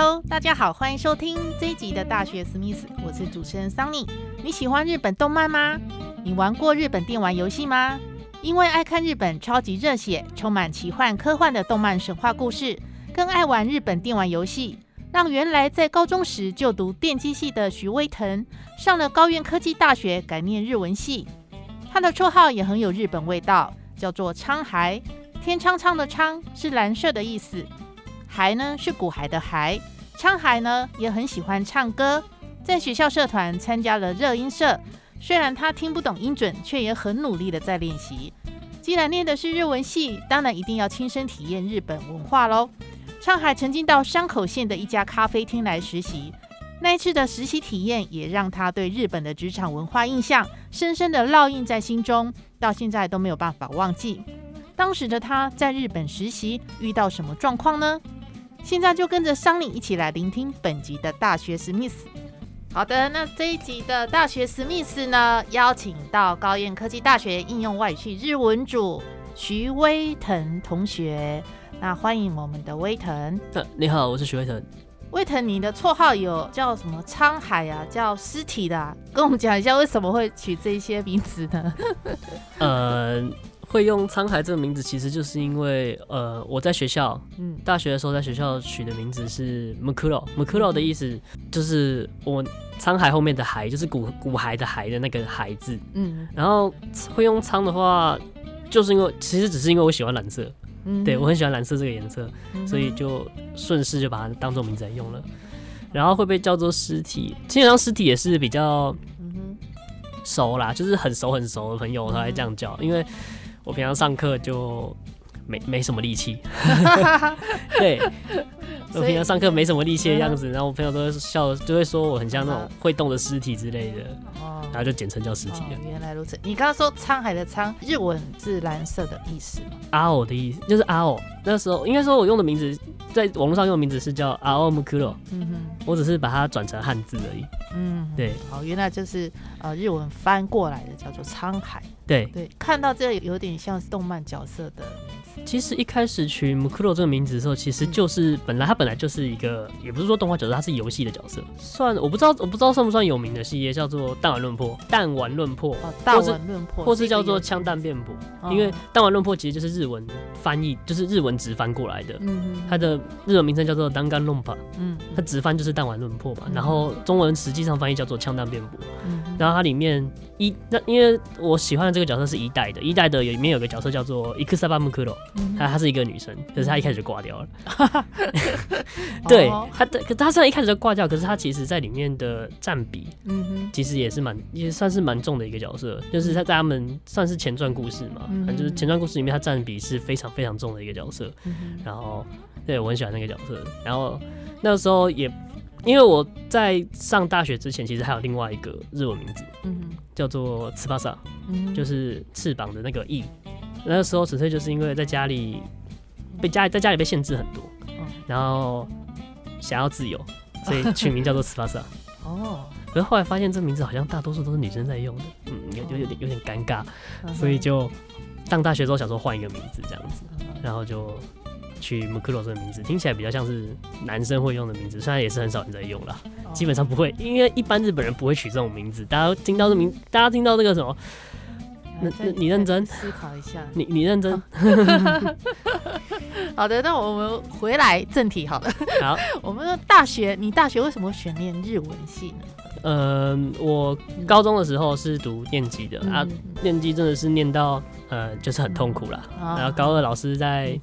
Hello，大家好，欢迎收听这一集的大学史密斯，我是主持人桑尼。你喜欢日本动漫吗？你玩过日本电玩游戏吗？因为爱看日本超级热血、充满奇幻科幻的动漫神话故事，更爱玩日本电玩游戏，让原来在高中时就读电机系的徐威腾上了高院科技大学改念日文系。他的绰号也很有日本味道，叫做昌海。天苍苍的苍是蓝色的意思。海呢是古海的海，昌海呢也很喜欢唱歌，在学校社团参加了热音社。虽然他听不懂音准，却也很努力的在练习。既然念的是日文系，当然一定要亲身体验日本文化喽。昌海曾经到山口县的一家咖啡厅来实习，那一次的实习体验也让他对日本的职场文化印象深深的烙印在心中，到现在都没有办法忘记。当时的他在日本实习遇到什么状况呢？现在就跟着桑尼一起来聆听本集的大学史密斯。好的，那这一集的大学史密斯呢，邀请到高燕科技大学应用外语系日文组徐威腾同学。那欢迎我们的威腾。你好，我是徐威腾。威腾，你的绰号有叫什么沧海啊，叫尸体的，啊？跟我们讲一下为什么会取这些名字呢？呃。会用沧海这个名字，其实就是因为，呃，我在学校，嗯，大学的时候在学校取的名字是 Mukuro，Mukuro 的意思就是我沧海后面的海，就是古古海的海的那个海字，嗯，然后会用苍的话，就是因为其实只是因为我喜欢蓝色，嗯，对我很喜欢蓝色这个颜色，所以就顺势就把它当做名字来用了，然后会被叫做尸体，基本上尸体也是比较熟啦，就是很熟很熟的朋友才会这样叫，因为。我平常上课就没没什么力气，对，我平常上课没什么力气的样子，然后我朋友都会笑，就会说我很像那种会动的尸体之类的，哦，然后就简称叫尸体了。原来如此，你刚刚说沧海的沧，日文是蓝色的意思吗？阿欧的意思就是阿欧，那时候应该说我用的名字，在网络上用的名字是叫阿欧姆库罗，嗯哼，我只是把它转成汉字而已，嗯，对，好，原来就是呃日文翻过来的叫做沧海。对对，看到这有点像是动漫角色的。其实一开始取 Mukuro 这个名字的时候，其实就是本来它本来就是一个，也不是说动画角色，它是游戏的角色。算我不知道，我不知道算不算有名的系列，叫做弹丸论破。弹丸论破，弹丸论破，或是叫做枪弹辩驳。因为弹丸论破其实就是日文翻译，就是日文直翻过来的。嗯它的日文名称叫做单干论破。嗯。它直翻就是弹丸论破嘛，然后中文实际上翻译叫做枪弹辩驳。嗯。然后它里面一那因为我喜欢的这个角色是一代的，一代的里面有个角色叫做伊克萨巴姆克罗，她她是一个女生，可是她一开始就挂掉了。对，她的可她虽然一开始就挂掉，可是她其实在里面的占比，嗯哼，其实也是蛮也算是蛮重的一个角色，就是她在他们算是前传故事嘛，嗯、就是前传故事里面她占比是非常非常重的一个角色。然后对我很喜欢那个角色，然后那时候也。因为我在上大学之前，其实还有另外一个日文名字，嗯，叫做“翅巴萨”，嗯，就是翅膀的那个翼。那个时候纯粹就是因为在家里被家里在家里被限制很多，然后想要自由，所以取名叫做“翅巴萨”。哦，可是后来发现这名字好像大多数都是女生在用的，嗯，有有点有点尴尬，所以就上大学之后想说换一个名字这样子，然后就。取 Mukuro 这个名字听起来比较像是男生会用的名字，虽然也是很少人在用啦，基本上不会，因为一般日本人不会取这种名字。大家听到这名，大家听到这个什么？你认真思考一下，你你认真。好的，那我们回来正题好了。好，我们大学，你大学为什么选念日文系呢？嗯，我高中的时候是读电机的啊，电机真的是念到呃，就是很痛苦啦。然后高二老师在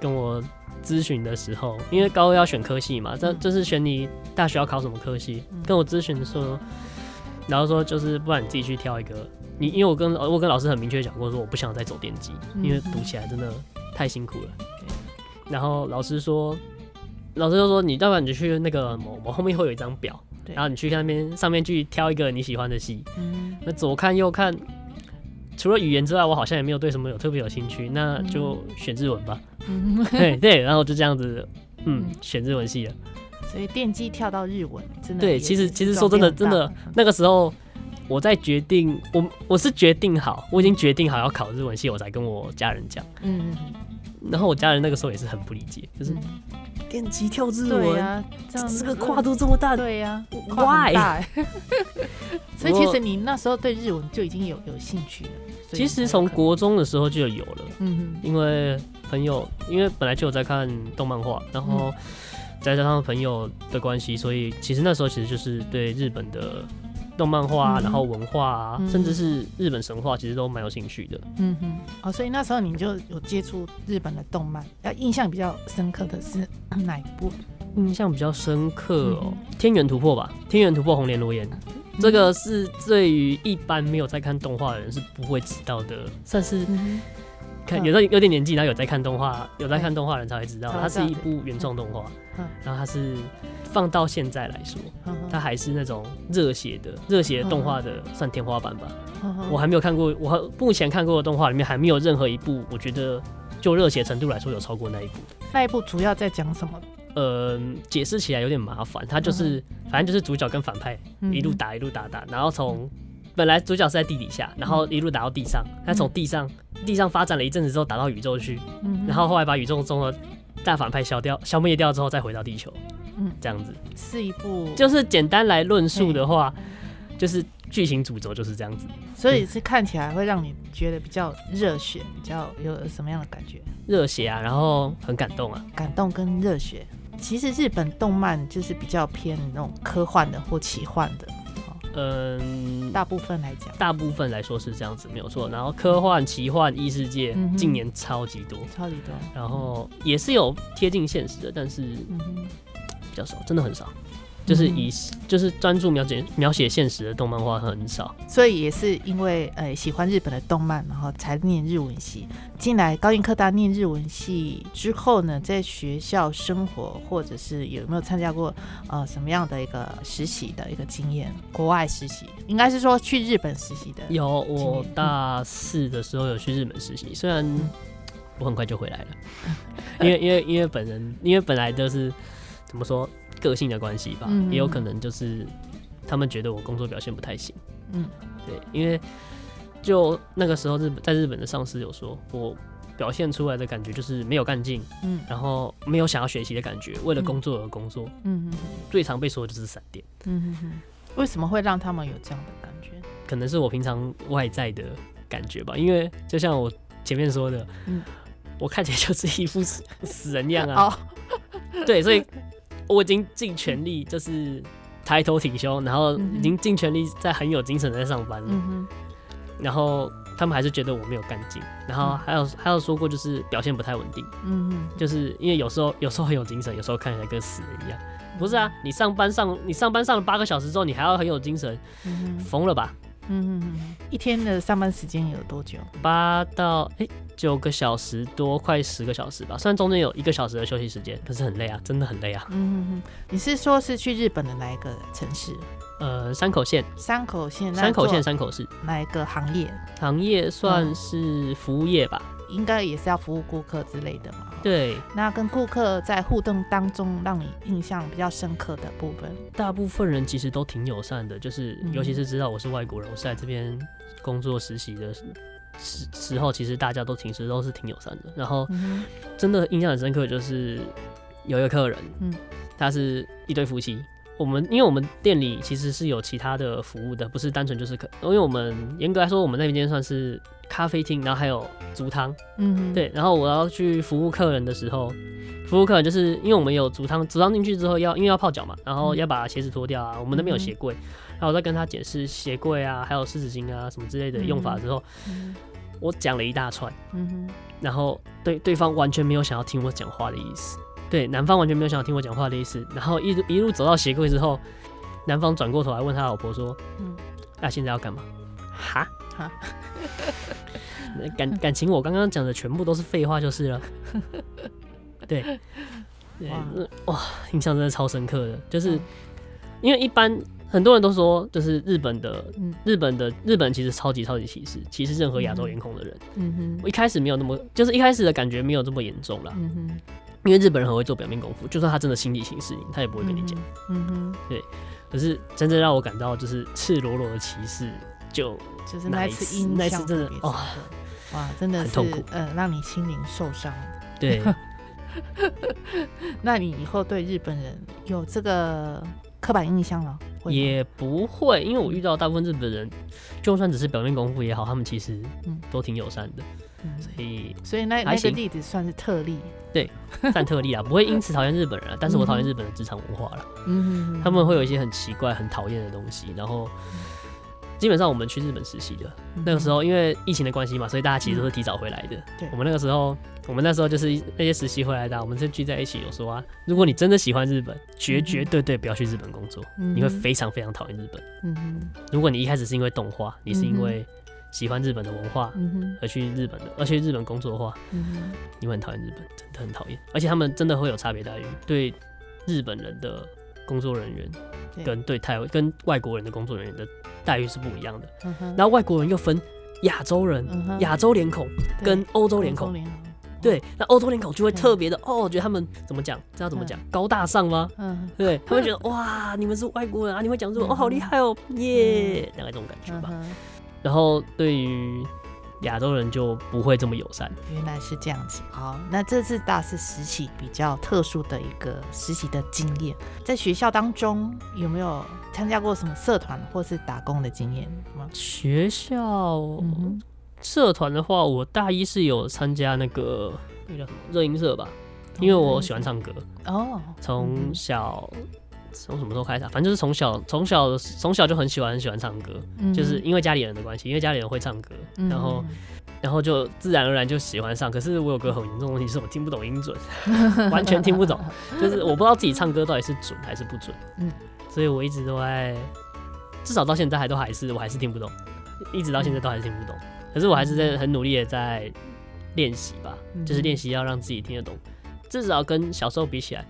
跟我咨询的时候，因为高二要选科系嘛，这这是选你大学要考什么科系，跟我咨询的时候，然后说就是不然你自己去挑一个你因为我跟我跟老师很明确讲过，说我不想再走电机，因为读起来真的太辛苦了。然后老师说，老师就说，你要不然你就去那个某某后面会有一张表，然后你去那边上面去挑一个你喜欢的系，那左看右看，除了语言之外，我好像也没有对什么有特别有兴趣，那就选日文吧。对对，然后就这样子，嗯，选日文系了。所以电机跳到日文，真的对。其实其实说真的，真的那个时候。我在决定，我我是决定好，我已经决定好要考日文系，我才跟我家人讲。嗯，然后我家人那个时候也是很不理解，就是电击跳日文，这个跨度这么大，对呀，Why？所以其实你那时候对日文就已经有有兴趣了。其实从国中的时候就有了，嗯，因为朋友，因为本来就有在看动漫画，然后再加上朋友的关系，所以其实那时候其实就是对日本的。动漫画，然后文化啊，甚至是日本神话，其实都蛮有兴趣的。嗯哼，哦，所以那时候你就有接触日本的动漫，要印象比较深刻的是哪一部？印象比较深刻哦，《天元突破》吧，《天元突破》红莲罗颜，这个是对于一般没有在看动画的人是不会知道的，算是。看有时候有点年纪，然后有在看动画，有在看动画人才会知道，它是一部原创动画。然后它是放到现在来说，它还是那种热血的热血动画的算天花板吧。我还没有看过，我目前看过的动画里面还没有任何一部，我觉得就热血程度来说有超过那一部。那一部主要在讲什么？呃，解释起来有点麻烦。它就是反正就是主角跟反派一路打一路打打，然后从。本来主角是在地底下，然后一路打到地上，他从地上地上发展了一阵子之后打到宇宙去，然后后来把宇宙中的大反派消掉、消灭掉之后再回到地球，嗯，这样子是一部，就是简单来论述的话，就是剧情主轴就是这样子，所以是看起来会让你觉得比较热血，比较有什么样的感觉？热血啊，然后很感动啊，感动跟热血。其实日本动漫就是比较偏那种科幻的或奇幻的。嗯，大部分来讲，大部分来说是这样子，没有错。然后科幻、奇幻、异世界，近年超级多，超级多。然后也是有贴近现实的，但是比较少，真的很少。就是以就是专注描写描写现实的动漫画很少，所以也是因为呃喜欢日本的动漫，然后才念日文系。进来高音科大念日文系之后呢，在学校生活或者是有没有参加过呃什么样的一个实习的一个经验？国外实习应该是说去日本实习的。有，我大四的时候有去日本实习，虽然我很快就回来了，因为因为因为本人因为本来就是怎么说？个性的关系吧，也有可能就是他们觉得我工作表现不太行。嗯，对，因为就那个时候日本在日本的上司有说我表现出来的感觉就是没有干劲，嗯，然后没有想要学习的感觉，为了工作而工作。嗯嗯，最常被说的就是闪电。嗯哼哼，为什么会让他们有这样的感觉？可能是我平常外在的感觉吧，因为就像我前面说的，嗯，我看起来就是一副死人样啊。对，所以。我已经尽全力，就是抬头挺胸，然后已经尽全力在很有精神在上班了。然后他们还是觉得我没有干劲，然后还有还有说过就是表现不太稳定。嗯嗯就是因为有时候有时候很有精神，有时候看起来跟死人一样。不是啊，你上班上你上班上了八个小时之后，你还要很有精神，疯了吧？嗯嗯，一天的上班时间有多久？八到哎九个小时多，快十个小时吧。虽然中间有一个小时的休息时间，可是很累啊，真的很累啊。嗯嗯，你是说是去日本的哪一个城市？呃，山口县。山口县。山口县山口市。哪一个行业？行业算是服务业吧。应该也是要服务顾客之类的嘛。对。那跟顾客在互动当中，让你印象比较深刻的部分？大部分人其实都挺友善的，就是尤其是知道我是外国人，我是在这边工作实习的时时候，其实大家都平时都是挺友善的。然后真的印象很深刻，就是有一个客人，嗯，他是一对夫妻。我们因为我们店里其实是有其他的服务的，不是单纯就是客，因为我们严格来说，我们那边算是。咖啡厅，然后还有足汤，嗯，对，然后我要去服务客人的时候，服务客人就是因为我们有足汤，足汤进去之后要因为要泡脚嘛，然后要把鞋子脱掉啊，我们那边有鞋柜，然后我再跟他解释鞋柜啊，还有湿纸巾啊什么之类的用法之后，我讲了一大串，嗯哼，然后对对方完全没有想要听我讲话的意思，对，男方完全没有想要听我讲话的意思，然后一路一路走到鞋柜之后，男方转过头来问他老婆说，嗯，那现在要干嘛？哈？感感情，我刚刚讲的全部都是废话，就是了。对，对，哇，印象真的超深刻的，就是因为一般很多人都说，就是日本的，日本的日本其实超级超级歧视，歧视任何亚洲脸孔的人。嗯哼，我一开始没有那么，就是一开始的感觉没有这么严重啦。嗯哼，因为日本人很会做表面功夫，就算他真的心里歧视你，他也不会跟你讲。嗯哼，对。可是真正让我感到就是赤裸裸的歧视，就就是那次印象真的哇哇，真的是痛苦，呃，让你心灵受伤。对。那你以后对日本人有这个刻板印象了？也不会，因为我遇到大部分日本人，就算只是表面功夫也好，他们其实嗯。都挺友善的，所以所以那那个例子算是特例，对，算特例啊，不会因此讨厌日本人，但是我讨厌日本的职场文化了，嗯，他们会有一些很奇怪、很讨厌的东西，然后。基本上我们去日本实习的那个时候，因为疫情的关系嘛，所以大家其实都是提早回来的。对，我们那个时候，我们那时候就是那些实习回来的，我们是聚在一起有说啊，如果你真的喜欢日本，绝绝对对不要去日本工作，你会非常非常讨厌日本。如果你一开始是因为动画，你是因为喜欢日本的文化而去日本的，而去日本工作的话，你会很讨厌日本，真的很讨厌。而且他们真的会有差别待遇，对日本人的工作人员跟对台跟外国人的工作人员的。待遇是不一样的，然后外国人又分亚洲人、亚洲脸孔跟欧洲脸孔，对，那欧洲脸孔就会特别的哦，我觉得他们怎么讲，知道怎么讲，高大上吗？嗯，对，他们觉得 哇，你们是外国人啊，你会讲这种哦，好厉害哦，耶，大概这种感觉吧。然后对于。亚洲人就不会这么友善，原来是这样子。好，那这次大四实习比较特殊的一个实习的经验，在学校当中有没有参加过什么社团或是打工的经验吗？学校社团的话，我大一是有参加那个那叫什么热音社吧，因为我喜欢唱歌哦，从小。从什么时候开始？反正就是从小从小从小就很喜欢很喜欢唱歌，就是因为家里人的关系，因为家里人会唱歌，然后然后就自然而然就喜欢上。可是我有个很严重的问题，是我听不懂音准，完全听不懂，就是我不知道自己唱歌到底是准还是不准。嗯，所以我一直都在，至少到现在还都还是我还是听不懂，一直到现在都还是听不懂。可是我还是在很努力的在练习吧，就是练习要让自己听得懂。至少跟小时候比起来，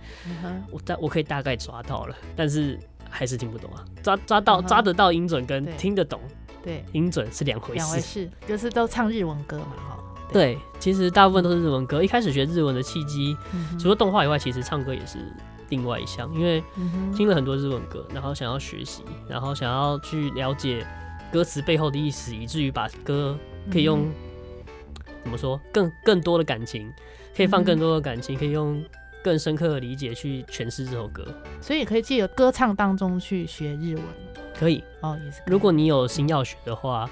我大我可以大概抓到了，但是还是听不懂啊。抓抓到抓得到音准跟听得懂，对音准是两回事。两回事，就是都唱日文歌嘛，哈。对，其实大部分都是日文歌。一开始学日文的契机，除了动画以外，其实唱歌也是另外一项。因为听了很多日文歌，然后想要学习，然后想要去了解歌词背后的意思，以至于把歌可以用怎么说更更多的感情。可以放更多的感情，可以用更深刻的理解去诠释这首歌，所以可以借由歌唱当中去学日文，可以哦，也是。如果你有心要学的话，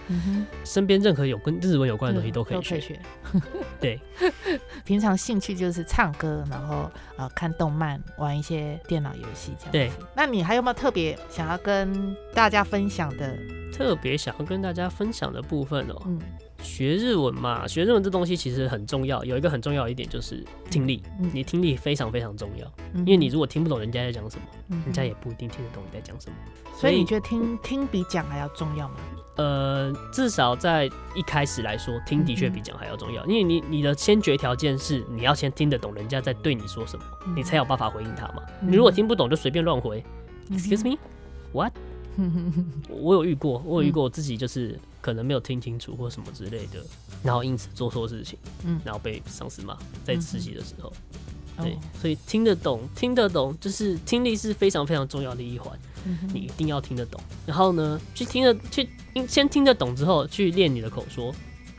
身边任何有跟日文有关的东西都可以学。对，平常兴趣就是唱歌，然后呃看动漫，玩一些电脑游戏这样。对，那你还有没有特别想要跟大家分享的？特别想要跟大家分享的部分哦。嗯。学日文嘛，学日文这东西其实很重要。有一个很重要一点就是听力，你听力非常非常重要。因为你如果听不懂人家在讲什么，人家也不一定听得懂你在讲什么。所以你觉得听听比讲还要重要吗？呃，至少在一开始来说，听的确比讲还要重要。因为你你的先决条件是你要先听得懂人家在对你说什么，你才有办法回应他嘛。你如果听不懂就随便乱回，Excuse me，What？我有遇过，我有遇过我自己就是可能没有听清楚或什么之类的，然后因此做错事情，嗯，然后被上司骂，在实习的时候，对，所以听得懂，听得懂，就是听力是非常非常重要的一环，嗯你一定要听得懂。然后呢，去听得去先听得懂之后，去练你的口说，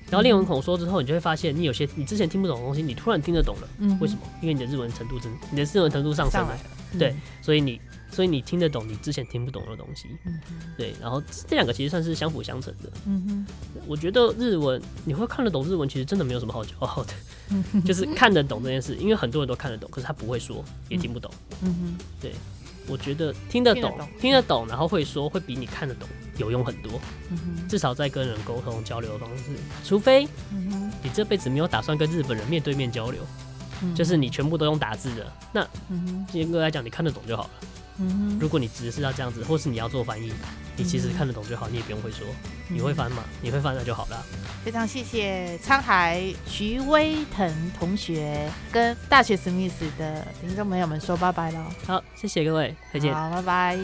然后练完口说之后，你就会发现你有些你之前听不懂的东西，你突然听得懂了。嗯，为什么？因为你的日文程度真，你的日文程度上升了，对，所以你。所以你听得懂你之前听不懂的东西，对，然后这两个其实算是相辅相成的。嗯哼，我觉得日文你会看得懂日文，其实真的没有什么好骄傲的，嗯 就是看得懂这件事，因为很多人都看得懂，可是他不会说，也听不懂。嗯哼，对，我觉得听得懂，听得懂，然后会说，会比你看得懂有用很多。嗯哼，至少在跟人沟通交流的方式，除非你这辈子没有打算跟日本人面对面交流，就是你全部都用打字的，那严格来讲，你看得懂就好了。嗯，如果你只是要这样子，或是你要做翻译，你其实看得懂就好，你也不用会说，你会翻嘛？你会翻那就好了。非常谢谢沧海徐威腾同学跟大学史密斯的听众朋友们说拜拜喽。好，谢谢各位，再见。好，拜拜。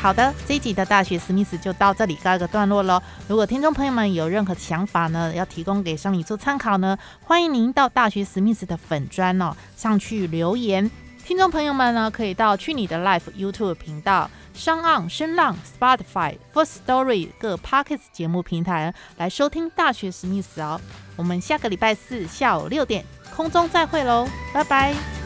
好的，这一集的大学史密斯就到这里告一个段落喽。如果听众朋友们有任何想法呢，要提供给上你做参考呢，欢迎您到大学史密斯的粉砖哦上去留言。听众朋友们呢，可以到去你的 Life YouTube 频道、商岸声浪、Spotify、First Story 各 Pockets 节目平台来收听大学史密斯哦。我们下个礼拜四下午六点空中再会喽，拜拜。